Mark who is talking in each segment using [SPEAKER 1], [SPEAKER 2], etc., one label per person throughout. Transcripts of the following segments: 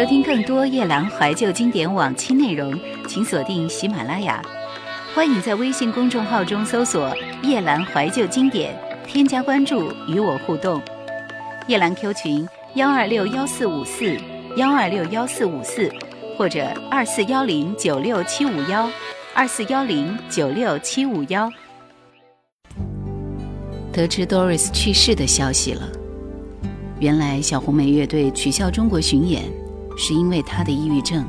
[SPEAKER 1] 收听更多夜兰怀旧经典往期内容，请锁定喜马拉雅。欢迎在微信公众号中搜索“夜兰怀旧经典”，添加关注与我互动。夜兰 Q 群：幺二六幺四五四幺二六幺四五四，或者二四幺零九六七五幺二四幺零九六七五幺。得知 Doris 去世的消息了。原来小红莓乐队取消中国巡演，是因为她的抑郁症。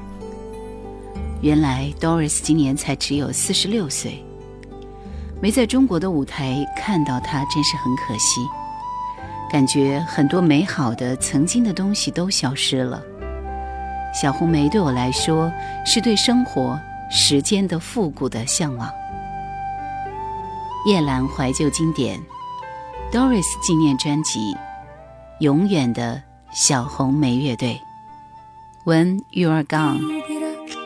[SPEAKER 1] 原来 Doris 今年才只有四十六岁，没在中国的舞台看到她，真是很可惜。感觉很多美好的曾经的东西都消失了。小红莓对我来说，是对生活、时间的复古的向往。夜阑怀旧经典，Doris 纪念专辑。永远的小红莓乐队，When you are gone。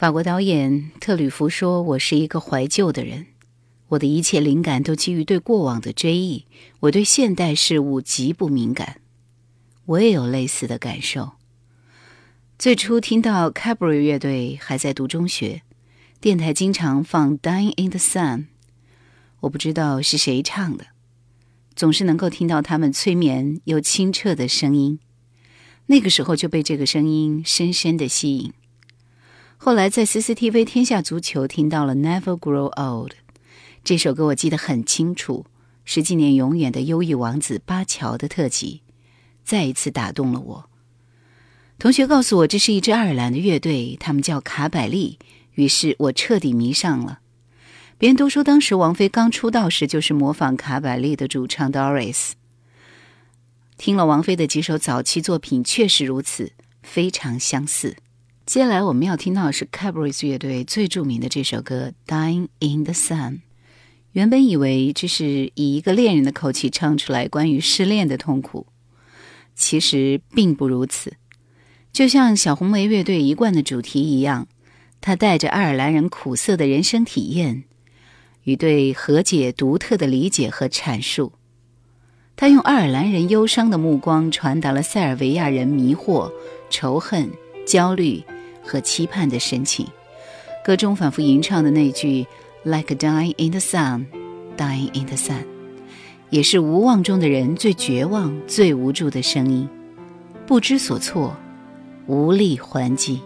[SPEAKER 2] 法国导演特吕弗说：“我是一个怀旧的人，我的一切灵感都基于对过往的追忆。我对现代事物极不敏感。”我也有类似的感受。最初听到 Cabaret 乐队还在读中学，电台经常放《Dying in the Sun》，我不知道是谁唱的，总是能够听到他们催眠又清澈的声音。那个时候就被这个声音深深的吸引。后来在 CCTV 天下足球听到了《Never Grow Old》这首歌，我记得很清楚，是纪念永远的忧郁王子巴乔的特辑，再一次打动了我。同学告诉我这是一支爱尔兰的乐队，他们叫卡百利，于是我彻底迷上了。别人都说当时王菲刚出道时就是模仿卡百利的主唱 Doris，听了王菲的几首早期作品，确实如此，非常相似。接下来我们要听到的是 Cabaret 乐队最著名的这首歌《Dying in the Sun》。原本以为这是以一个恋人的口气唱出来关于失恋的痛苦，其实并不如此。就像小红莓乐队一贯的主题一样，它带着爱尔兰人苦涩的人生体验与对和解独特的理解和阐述。他用爱尔兰人忧伤的目光传达了塞尔维亚人迷惑、仇恨、焦虑。和期盼的深情，歌中反复吟唱的那句 “like dying in the sun, dying in the sun”，也是无望中的人最绝望、最无助的声音，不知所措，无力还击。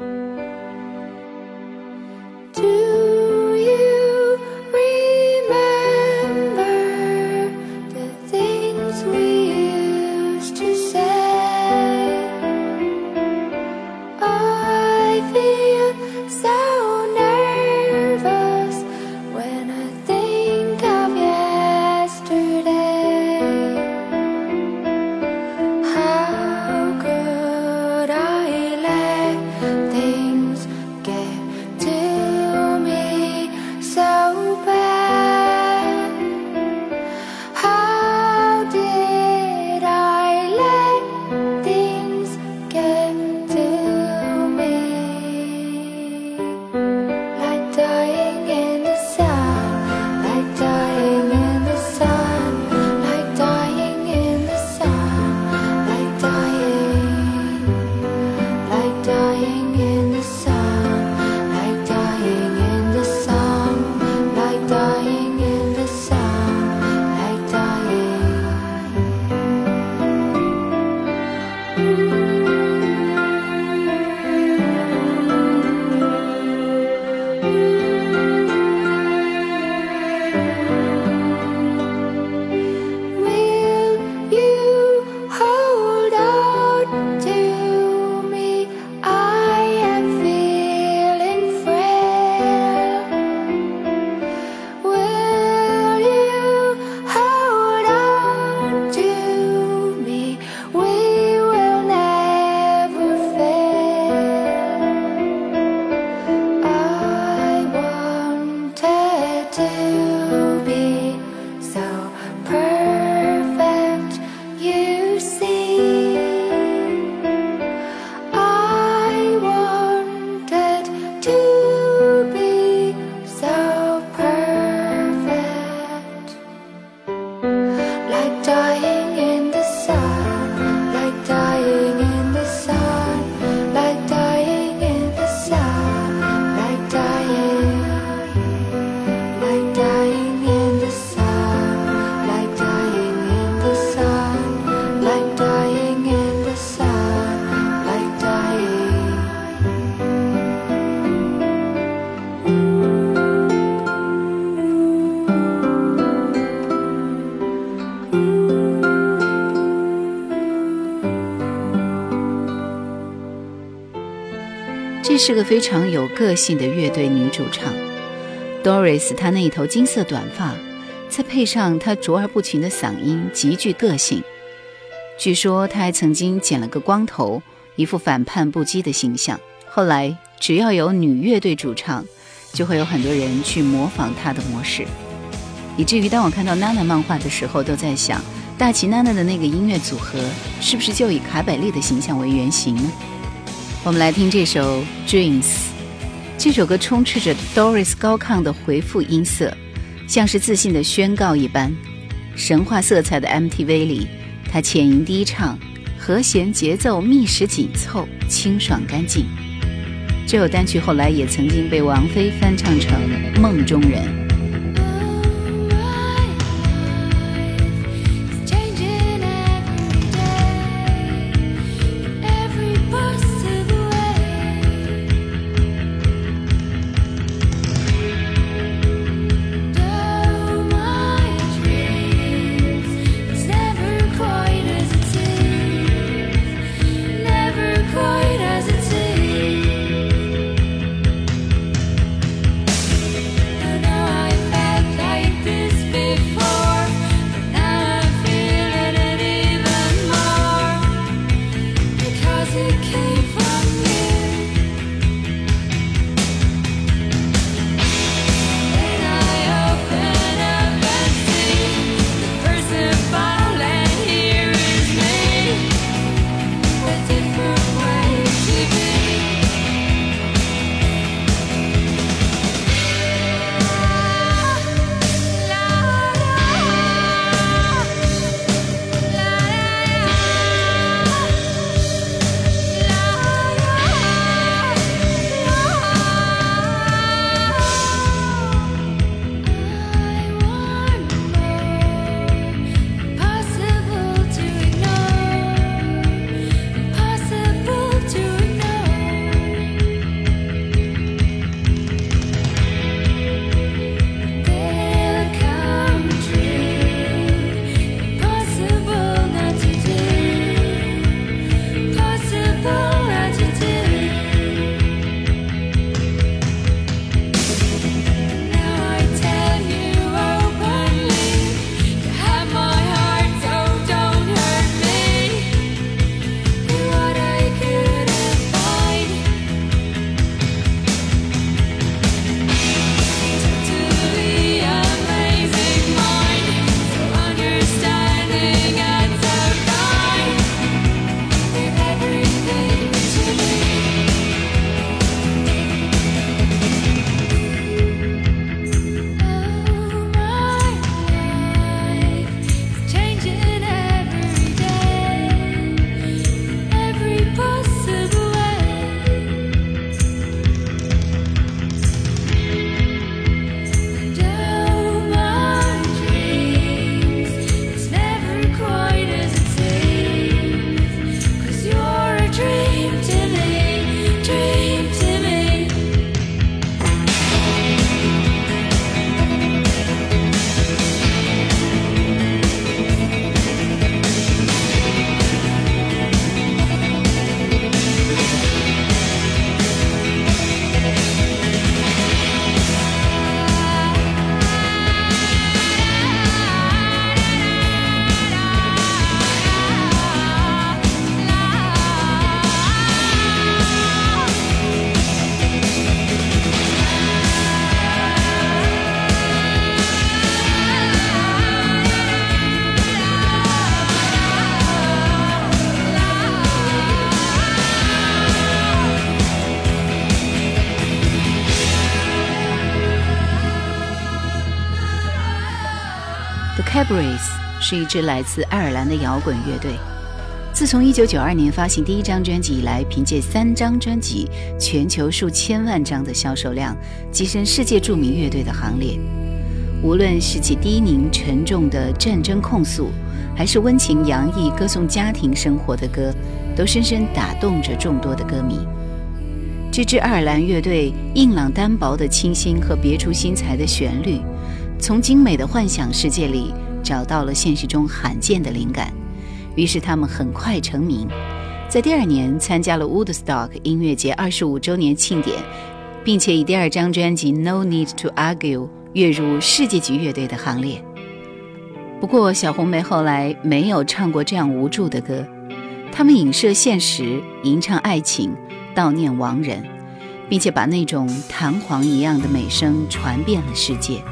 [SPEAKER 2] 是个非常有个性的乐队女主唱，Doris。她那一头金色短发，再配上她卓而不群的嗓音，极具个性。据说她还曾经剪了个光头，一副反叛不羁的形象。后来，只要有女乐队主唱，就会有很多人去模仿她的模式，以至于当我看到娜娜漫画的时候，都在想，大齐娜娜的那个音乐组合，是不是就以卡百利的形象为原型呢？我们来听这首《Dreams》，这首歌充斥着 Doris 高亢的回复音色，像是自信的宣告一般。神话色彩的 MTV 里，他浅吟低唱，和弦节奏密实紧凑，清爽干净。这首单曲后来也曾经被王菲翻唱成《梦中人》。Cabarets 是一支来自爱尔兰的摇滚乐队。自从1992年发行第一张专辑以来，凭借三张专辑、全球数千万张的销售量，跻身世界著名乐队的行列。无论是其低吟沉重的战争控诉，还是温情洋溢歌颂家庭生活的歌，都深深打动着众多的歌迷。这支爱尔兰乐队硬朗单薄的清新和别出心裁的旋律，从精美的幻想世界里。找到了现实中罕见的灵感，于是他们很快成名，在第二年参加了 Woodstock 音乐节二十五周年庆典，并且以第二张专辑《No Need to Argue》跃入世界级乐队的行列。不过，小红梅后来没有唱过这样无助的歌，他们影射现实，吟唱爱情，悼念亡人，并且把那种弹簧一样的美声传遍了世界。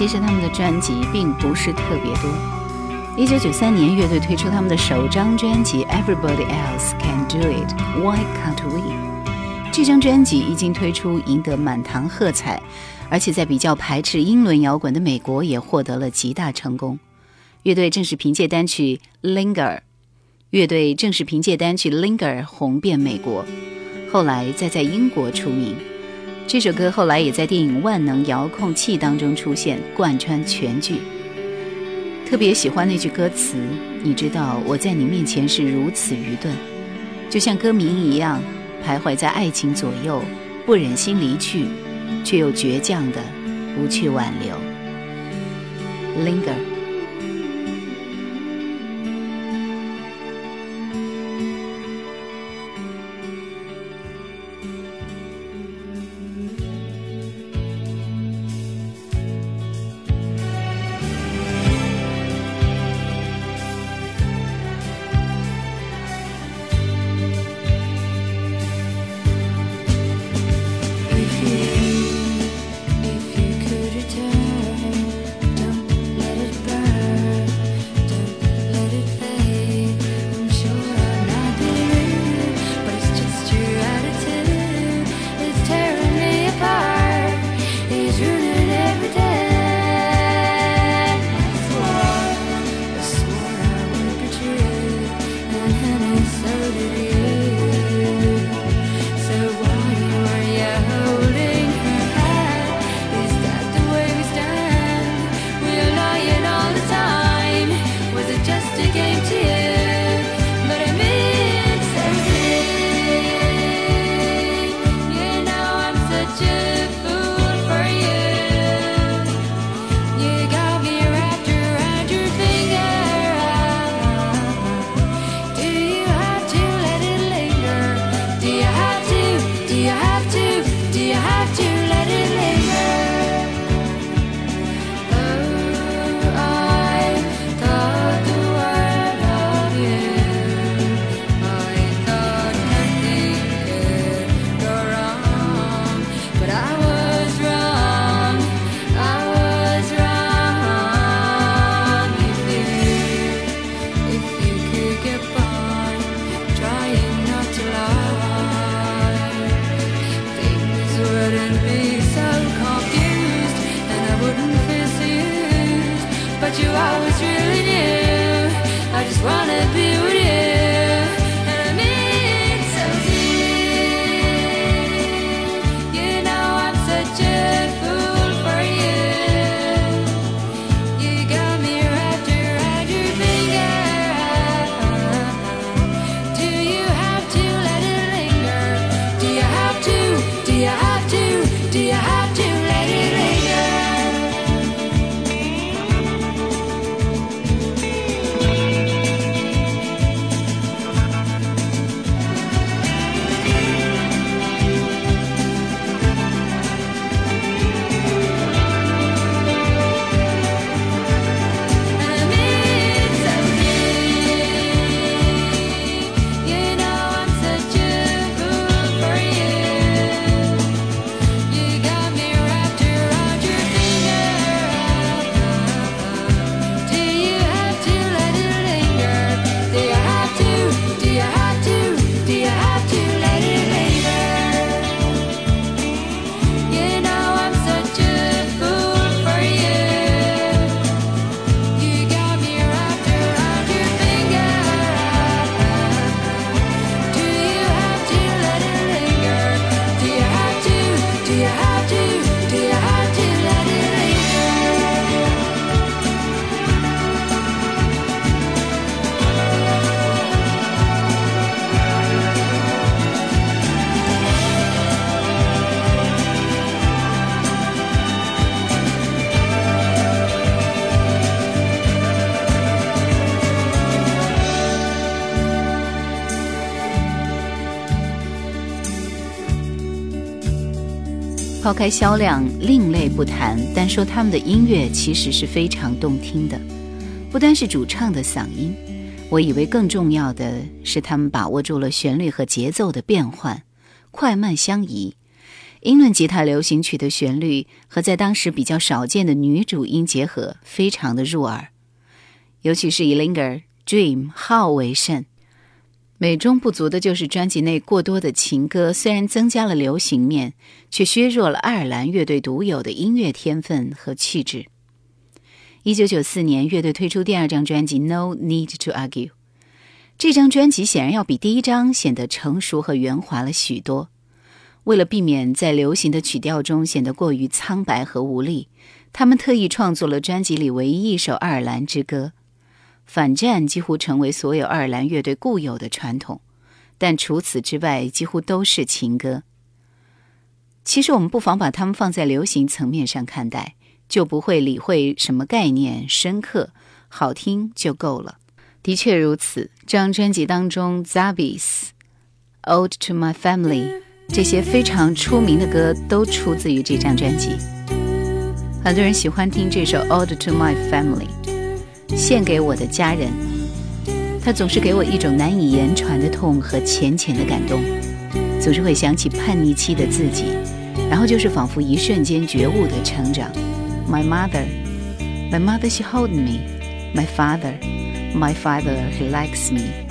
[SPEAKER 2] 其实他们的专辑并不是特别多。一九九三年，乐队推出他们的首张专辑《Everybody Else Can Do It, Why Can't We》。这张专辑一经推出，赢得满堂喝彩，而且在比较排斥英伦摇滚的美国也获得了极大成功。乐队正是凭借单曲《Linger》，乐队正是凭借单曲《Linger》红遍美国，后来再在英国出名。这首歌后来也在电影《万能遥控器》当中出现，贯穿全剧。特别喜欢那句歌词：“你知道我在你面前是如此愚钝，就像歌名一样，徘徊在爱情左右，不忍心离去，却又倔强的不去挽留。” Linger。开销量，另类不谈，单说他们的音乐其实是非常动听的。不单是主唱的嗓音，我以为更重要的是他们把握住了旋律和节奏的变换，快慢相宜。
[SPEAKER 1] 英伦吉他流行曲的旋律和在当时比较少见的女主音结合，非常的入耳。尤其是以《Linger》《Dream》号为甚。美中不足的就是专辑内过多的情歌，虽然增加了流行面，却削弱了爱尔兰乐队独有的音乐天分和气质。一九九四年，乐队推出第二张专辑《No Need to Argue》，这张专辑显然要比第一张显得成熟和圆滑了许多。为了避免在流行的曲调中显得过于苍白和无力，他们特意创作了专辑里唯一一首爱尔兰之歌。反战几乎成为所有爱尔兰乐队固有的传统，但除此之外，几乎都是情歌。其实我们不妨把它们放在流行层面上看待，就不会理会什么概念深刻、好听就够了。的确如此，这张专辑当中，《Zabis》、《Old to My Family》这些非常出名的歌都出自于这张专辑。很多人喜欢听这首《Old to My Family》。献给我的家人，他总是给我一种难以言传的痛和浅浅的感动，总是会想起叛逆期的自己，然后就是仿佛一瞬间觉悟的成长。My mother, my mother, she hold me. My father, my father, he likes me.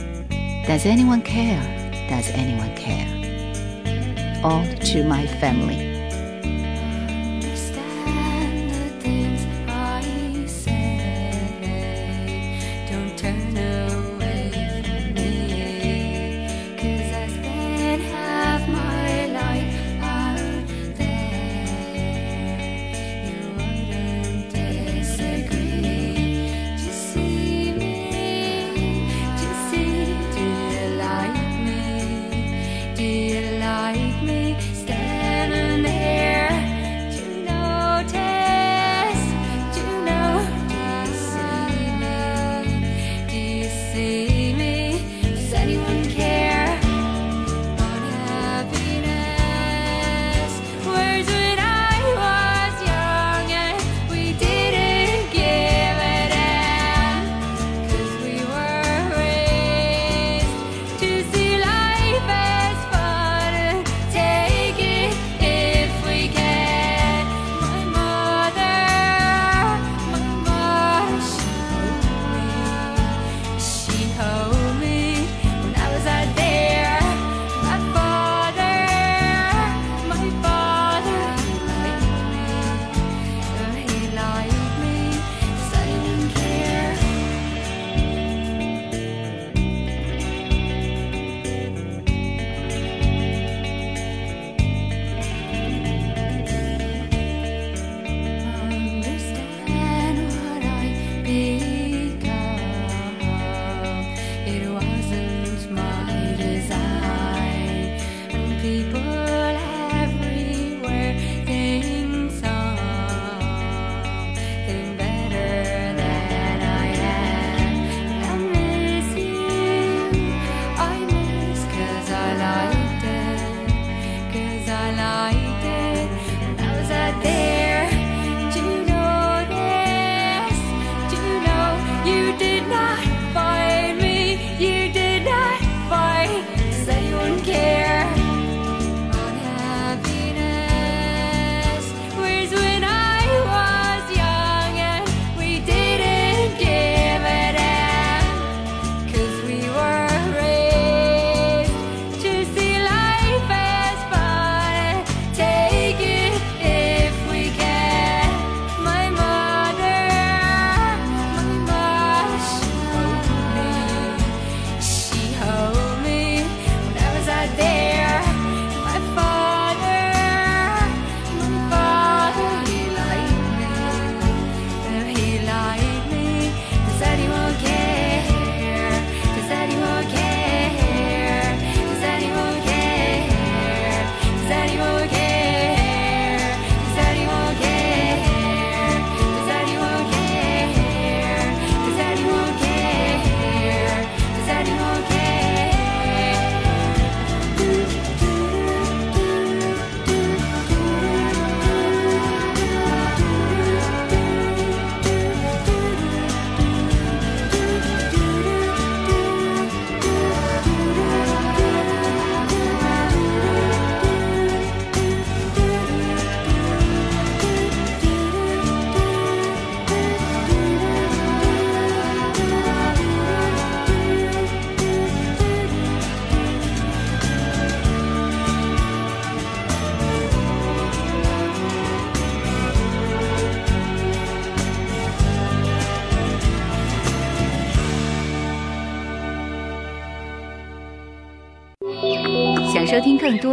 [SPEAKER 1] Does anyone care? Does anyone care? All to my family.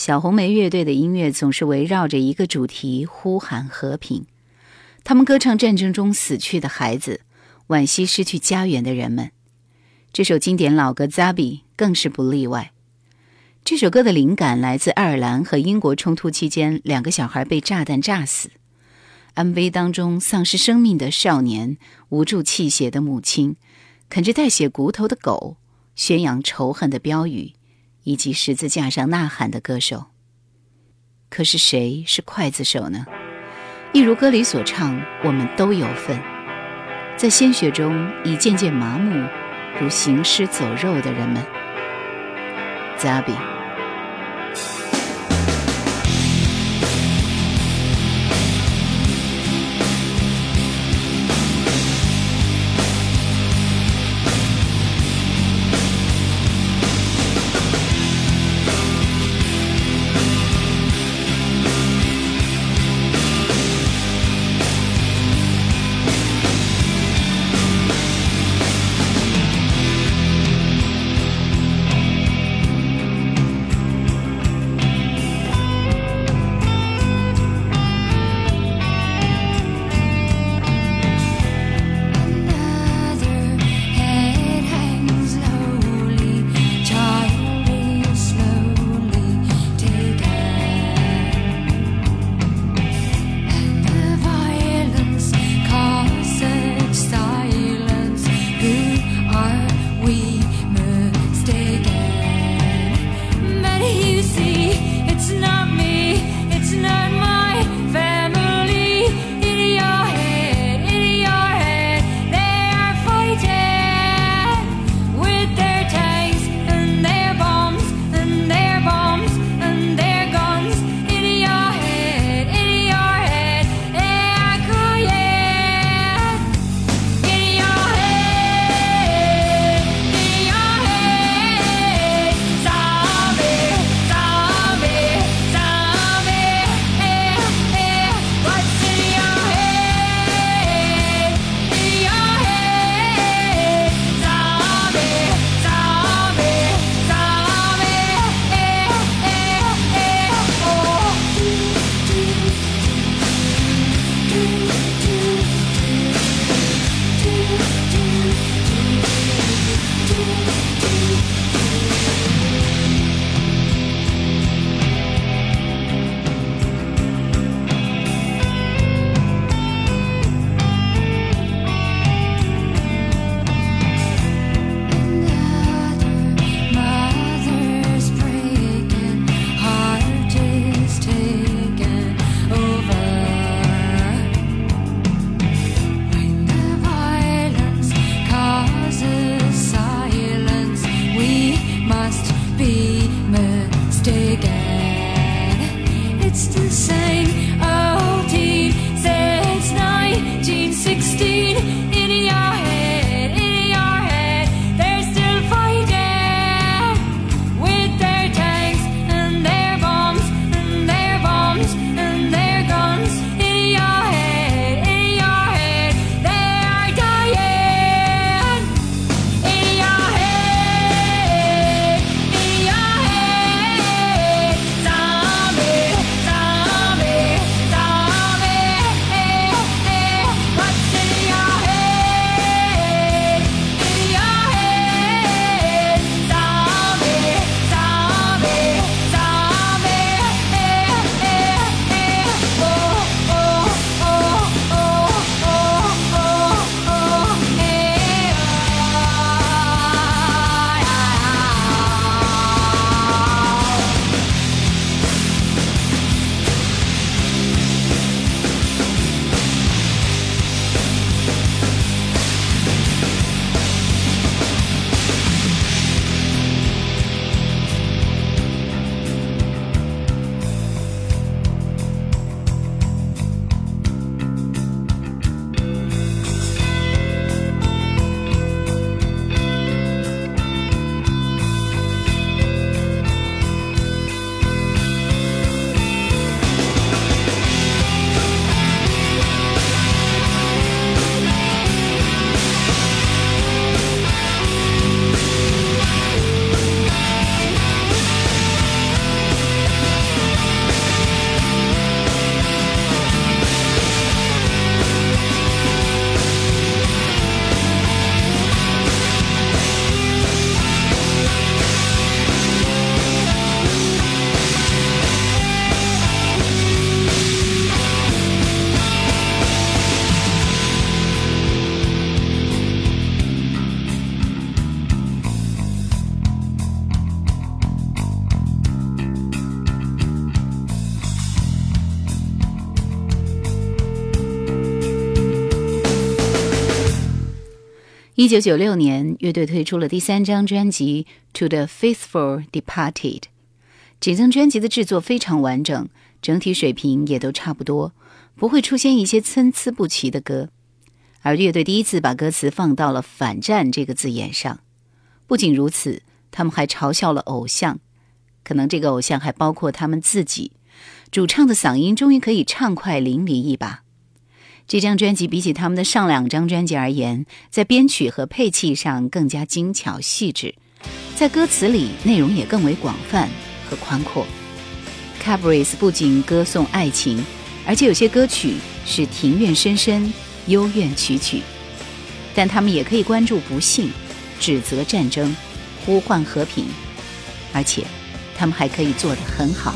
[SPEAKER 1] 小红莓乐队的音乐总是围绕着一个主题：呼喊和平。他们歌唱战争中死去的孩子，惋惜失去家园的人们。这首经典老歌《Zabi》更是不例外。这首歌的灵感来自爱尔兰和英国冲突期间，两个小孩被炸弹炸死。MV 当中，丧失生命的少年，无助泣血的母亲，啃着带血骨头的狗，宣扬仇恨的标语。以及十字架上呐喊的歌手。可是谁是刽子手呢？一如歌里所唱，我们都有份，在鲜血中已渐渐麻木，如行尸走肉的人们。Zabi
[SPEAKER 2] 一九九六年，乐队推出了第三张专辑《To the Faithful Departed》。这张专辑的制作非常完整，整体水平也都差不多，不会出现一些参差不齐的歌。而乐队第一次把歌词放到了“反战”这个字眼上。不仅如此，他们还嘲笑了偶像，可能这个偶像还包括他们自己。主唱的嗓音终于可以畅快淋漓一把。这张专辑比起他们的上两张专辑而言，在编曲和配器上更加精巧细致，在歌词里内容也更为广泛和宽阔。Cabris 不仅歌颂爱情，而且有些歌曲是庭院深深、幽怨曲曲，但他们也可以关注不幸、指责战争、呼唤和平，而且他们还可以做得很好。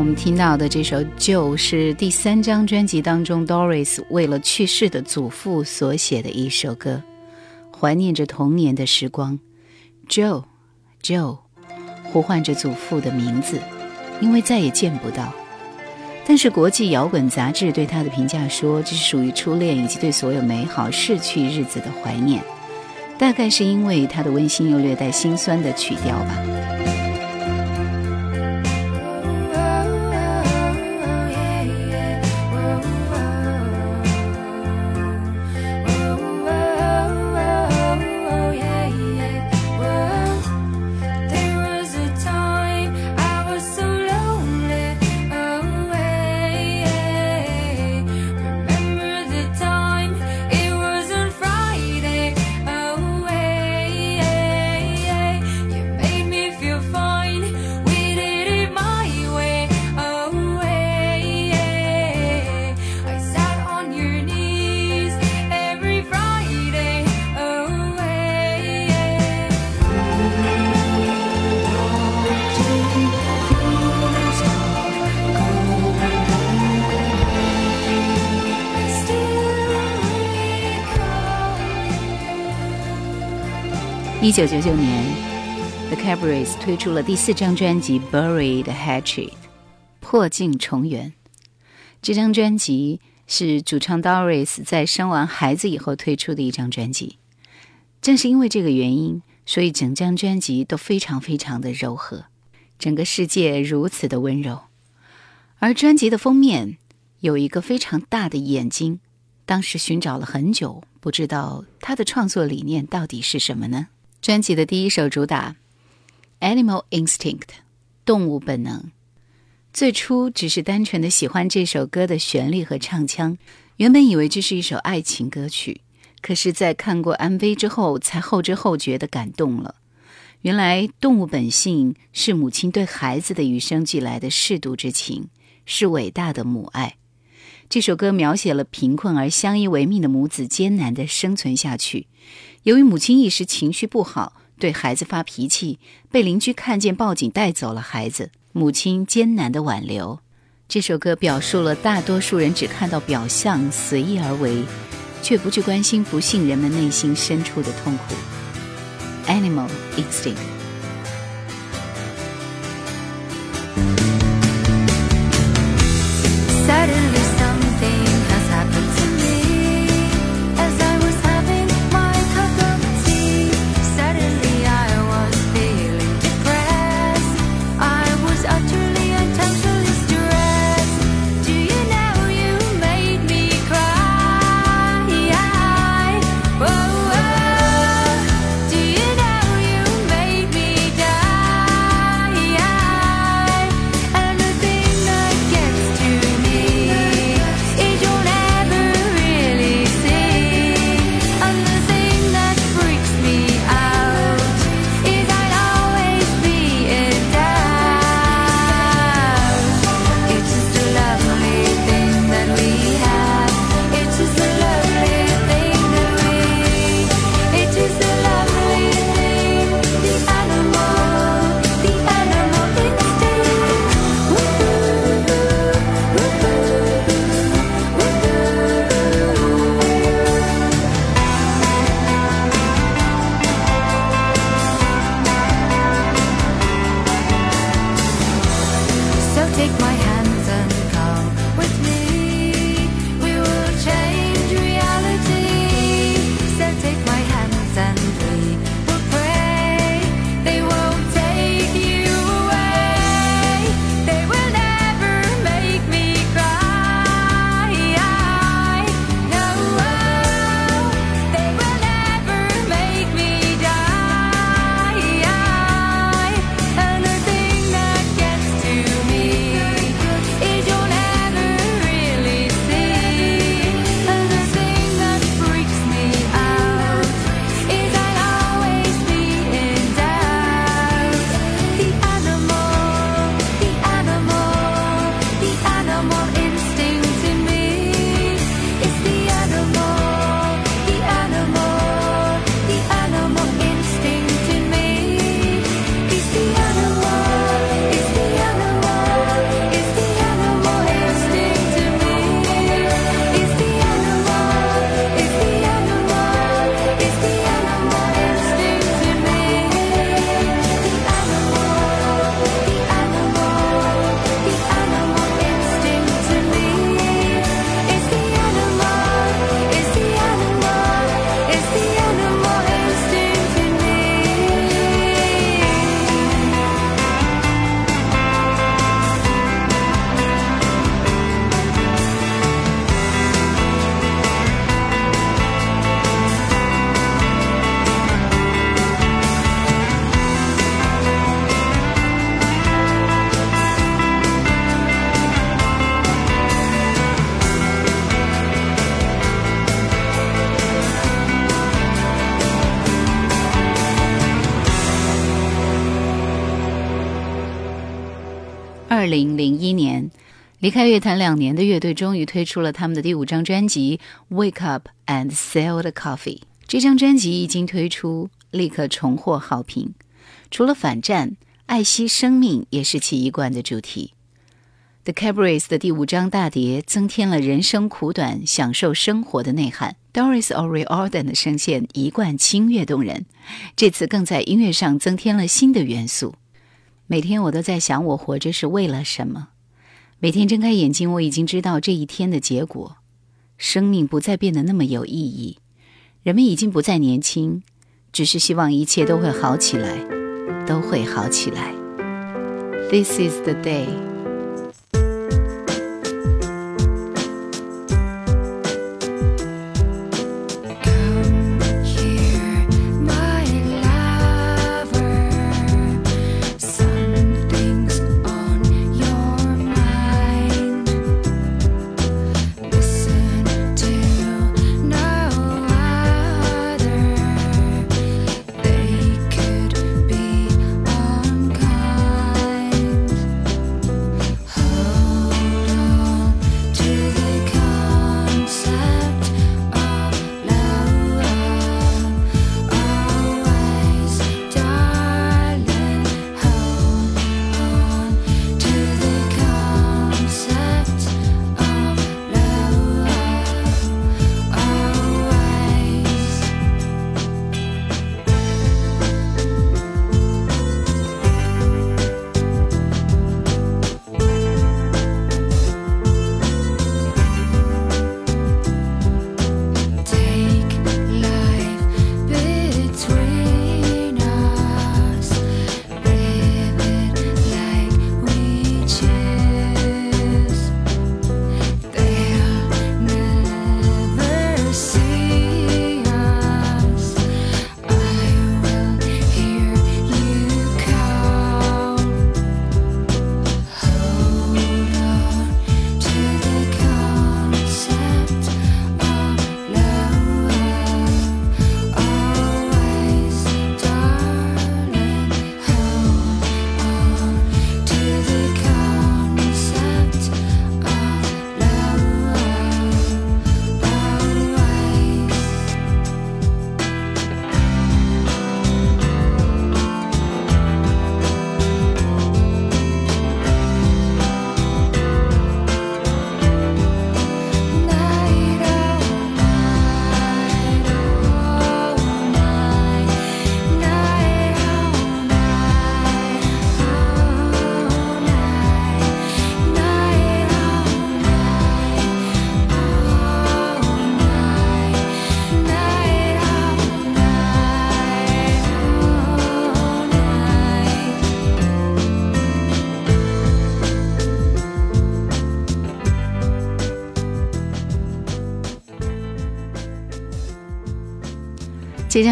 [SPEAKER 2] 我们听到的这首《旧》是第三张专辑当中 Doris 为了去世的祖父所写的一首歌，怀念着童年的时光。Joe，Joe，呼唤着祖父的名字，因为再也见不到。但是国际摇滚杂志对他的评价说，这是属于初恋以及对所有美好逝去日子的怀念，大概是因为他的温馨又略带心酸的曲调吧。一九九九年，The Cabarets 推出了第四张专辑《Buried Hatchet》，破镜重圆。这张专辑是主唱 Doris 在生完孩子以后推出的一张专辑。正是因为这个原因，所以整张专辑都非常非常的柔和，整个世界如此的温柔。而专辑的封面有一个非常大的眼睛，当时寻找了很久，不知道他的创作理念到底是什么呢？专辑的第一首主打《Animal Instinct》动物本能，最初只是单纯的喜欢这首歌的旋律和唱腔，原本以为这是一首爱情歌曲，可是，在看过 MV 之后，才后知后觉的感动了。原来，动物本性是母亲对孩子的与生俱来的舐犊之情，是伟大的母爱。这首歌描写了贫困而相依为命的母子艰难的生存下去。由于母亲一时情绪不好，对孩子发脾气，被邻居看见报警带走了孩子。母亲艰难的挽留。这首歌表述了大多数人只看到表象，随意而为，却不去关心不幸人们内心深处的痛苦。Animal Instinct。离开乐坛两年的乐队终于推出了他们的第五张专辑《Wake Up and Sell the Coffee》。这张专辑一经推出，立刻重获好评。除了反战，爱惜生命也是其一贯的主题。The Cabarets 的第五张大碟增添了人生苦短、享受生活的内涵。Doris O'Riordan 的声线一贯清越动人，这次更在音乐上增添了新的元素。每天我都在想，我活着是为了什么？每天睁开眼睛，我已经知道这一天的结果。生命不再变得那么有意义，人们已经不再年轻，只是希望一切都会好起来，都会好起来。This is the day.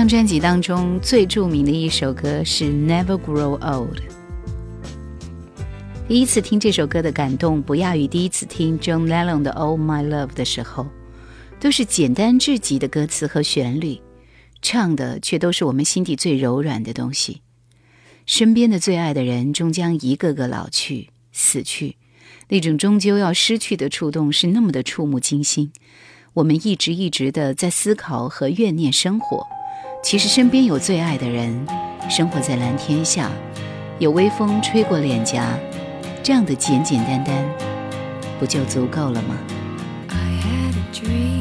[SPEAKER 2] 专辑当中最著名的一首歌是《Never Grow Old》。第一次听这首歌的感动不亚于第一次听 John Lennon 的《All My Love》的时候，都是简单至极的歌词和旋律，唱的却都是我们心底最柔软的东西。身边的最爱的人终将一个个老去、死去，那种终究要失去的触动是那么的触目惊心。我们一直一直的在思考和怨念生活。其实身边有最爱的人，生活在蓝天下，有微风吹过脸颊，这样的简简单单，不就足够了吗？I had a dream.？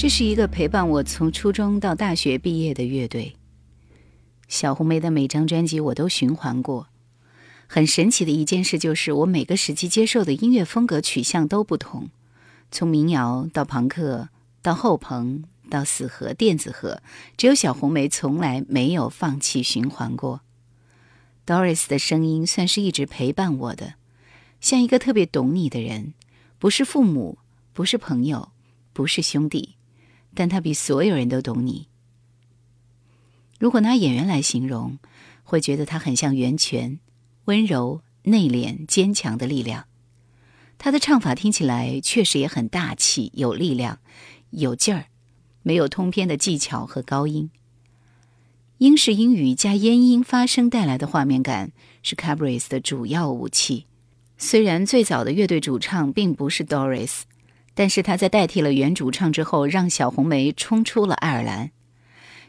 [SPEAKER 1] 这是一个陪伴我从初中到大学毕业的乐队。小红梅的每张专辑我都循环过。很神奇的一件事就是，我每个时期接受的音乐风格取向都不同，从民谣到朋克，到后朋，到死核、电子核，只有小红梅从来没有放弃循环过。Doris 的声音算是一直陪伴我的，像一个特别懂你的人，不是父母，不是朋友，不是兄弟。但他比所有人都懂你。如果拿演员来形容，会觉得他很像源泉，温柔、内敛、坚强的力量。他的唱法听起来确实也很大气、有力量、有劲儿，没有通篇的技巧和高音。英式英语加咽音发声带来的画面感是 Cabrera 的主要武器。虽然最早的乐队主唱并不是 Doris。但是他在代替了原主唱之后，让小红梅冲出了爱尔兰。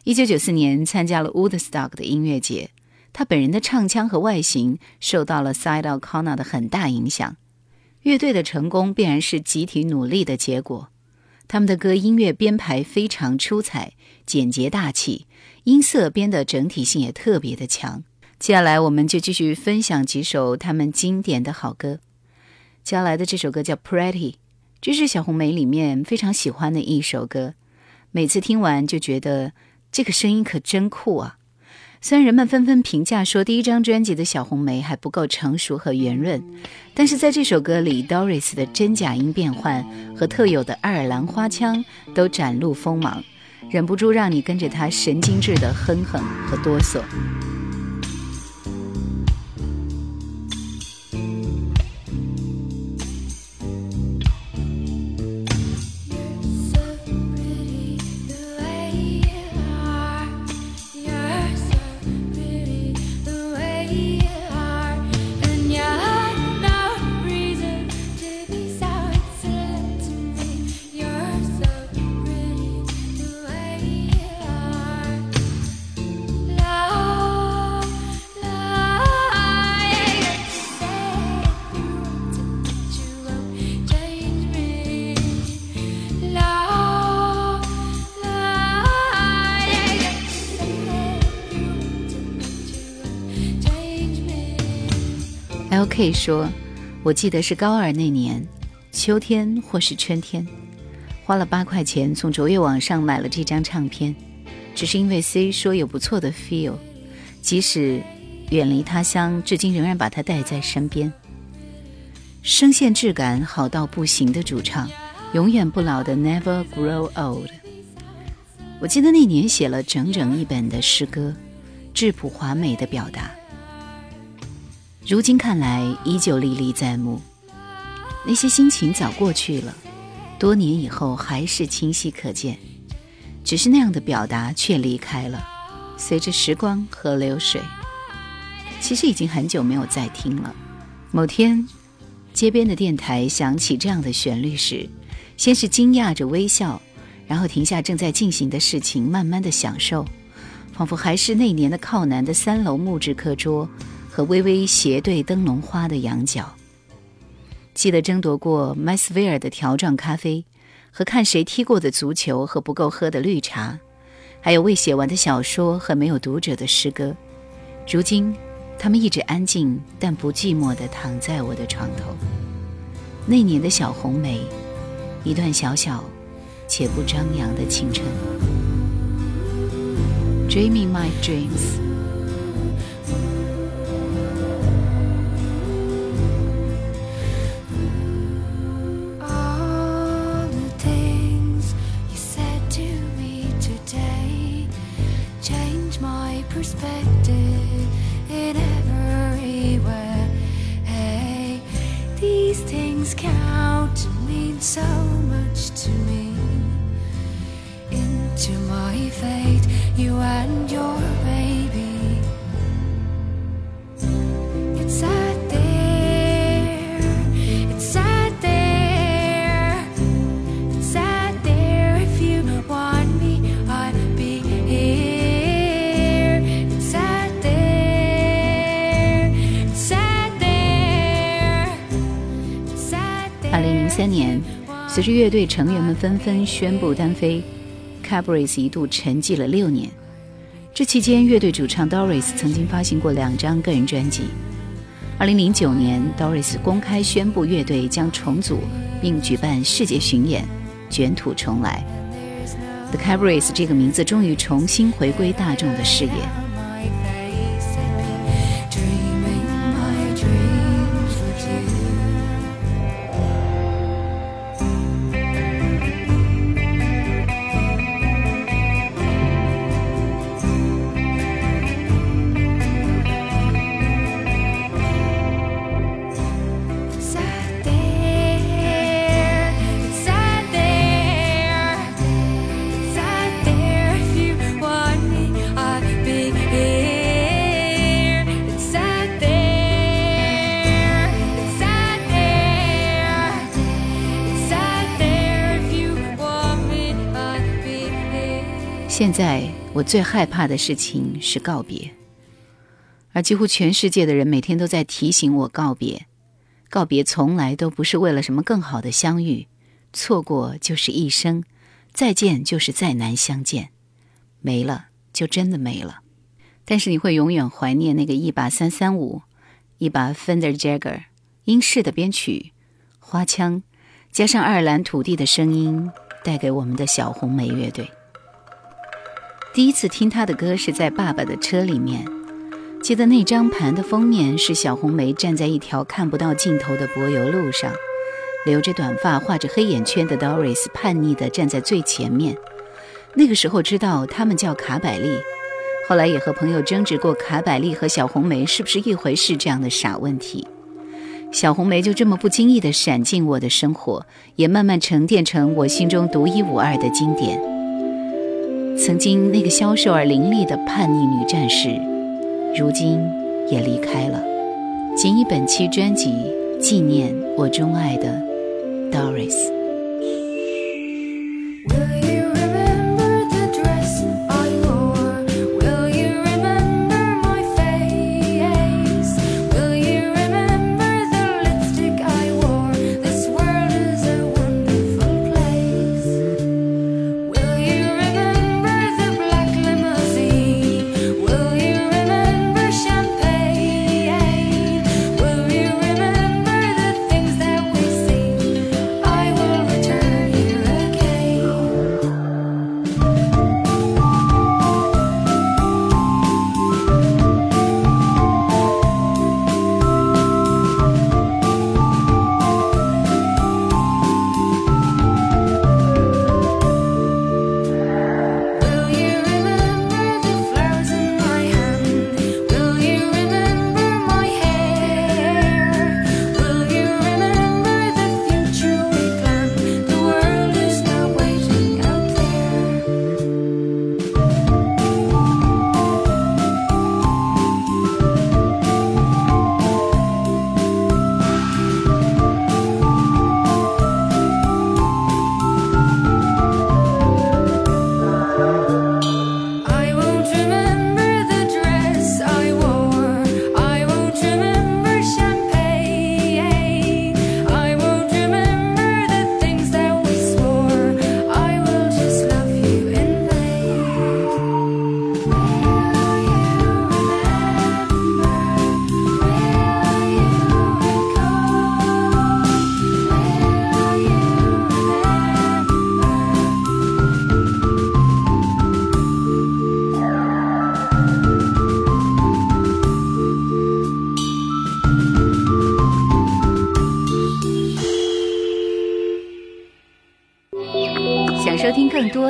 [SPEAKER 1] 一九九四年参加了 Woodstock 的音乐节，他本人的唱腔和外形受到了 Side O'Connor 的很大影响。乐队的成功必然是集体努力的结果。他们的歌音乐编排非常出彩，简洁大气，音色编的整体性也特别的强。接下来我们就继续分享几首他们经典的好歌。接下来的这首歌叫 Pretty。这是小红梅里面非常喜欢的一首歌，每次听完就觉得这个声音可真酷啊！虽然人们纷纷评价说第一张专辑的小红梅还不够成熟和圆润，但是在这首歌里，Doris 的真假音变换和特有的爱尔兰花腔都展露锋芒，忍不住让你跟着他神经质的哼哼和哆嗦。L.K. 说：“我记得是高二那年，秋天或是春天，花了八块钱从卓越网上买了这张唱片，只是因为 C 说有不错的 feel，即使远离他乡，至今仍然把它带在身边。声线质感好到不行的主唱，永远不老的 Never Grow Old。我记得那年写了整整一本的诗歌，质朴华美的表达。”如今看来，依旧历历在目。那些心情早过去了，多年以后还是清晰可见。只是那样的表达却离开了，随着时光和流水。其实已经很久没有再听了。某天，街边的电台响起这样的旋律时，先是惊讶着微笑，然后停下正在进行的事情，慢慢的享受，仿佛还是那年的靠南的三楼木质课桌。和微微斜对灯笼花的羊角，记得争夺过麦斯威尔的条状咖啡，和看谁踢过的足球和不够喝的绿茶，还有未写完的小说和没有读者的诗歌。如今，他们一直安静但不寂寞地躺在我的床头。那年的小红梅，一段小小且不张扬的青春。Dreaming my dreams。
[SPEAKER 2] perspective in every way. these things count and mean so much to me. Into my fate, you and your
[SPEAKER 1] 三年
[SPEAKER 2] 随着乐队成员们纷纷宣布单飞 cabris 一度沉寂了六年。这期间乐队主唱 doris 曾经发行过两张个人专辑。二零零九年 doris 公开宣布乐队将重组并举办世界巡演卷土重来。The cabris 这个名字终于重新回归大众的视野。现在我最害怕的事情是告别，而几乎全世界的人每天都在提醒我告别。告别从来都不是为了什么更好的相遇，错过就是一生，再见就是再难相见，没了就真的没了。但是你会永远怀念那个一把三三五，一把 Fender Jagger，英式的编曲，花腔，加上爱尔兰土地的声音，带给我们的小红莓乐队。第一次听他的歌是在爸爸的车里面，记得那张盘的封面是小红梅站在一条看不到尽头的柏油路上，留着短发、画着黑眼圈的 Doris 叛逆地站在最前面。那个时候知道他们叫卡百利，后来也和朋友争执过卡百利和小红梅是不是一回事这样的傻问题。小红梅就这么不经意地闪进我的生活，也慢慢沉淀成我心中独一无二的经典。曾经那个消瘦而凌厉的叛逆女战士，如今也离开了。仅以本期专辑纪念我钟爱的 Doris。